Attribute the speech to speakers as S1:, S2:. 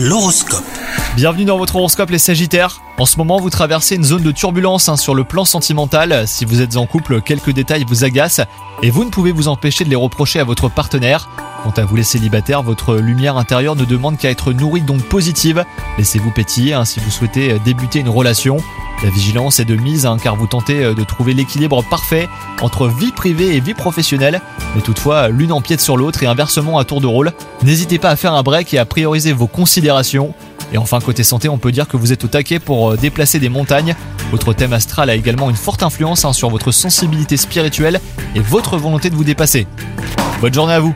S1: L'horoscope.
S2: Bienvenue dans votre horoscope les Sagittaires. En ce moment, vous traversez une zone de turbulence hein, sur le plan sentimental. Si vous êtes en couple, quelques détails vous agacent et vous ne pouvez vous empêcher de les reprocher à votre partenaire. Quant à vous les célibataires, votre lumière intérieure ne demande qu'à être nourrie donc positive. Laissez-vous pétiller hein, si vous souhaitez débuter une relation. La vigilance est de mise hein, car vous tentez euh, de trouver l'équilibre parfait entre vie privée et vie professionnelle, mais toutefois l'une empiète sur l'autre et inversement à tour de rôle. N'hésitez pas à faire un break et à prioriser vos considérations. Et enfin côté santé, on peut dire que vous êtes au taquet pour euh, déplacer des montagnes. Votre thème astral a également une forte influence hein, sur votre sensibilité spirituelle et votre volonté de vous dépasser. Bonne journée à vous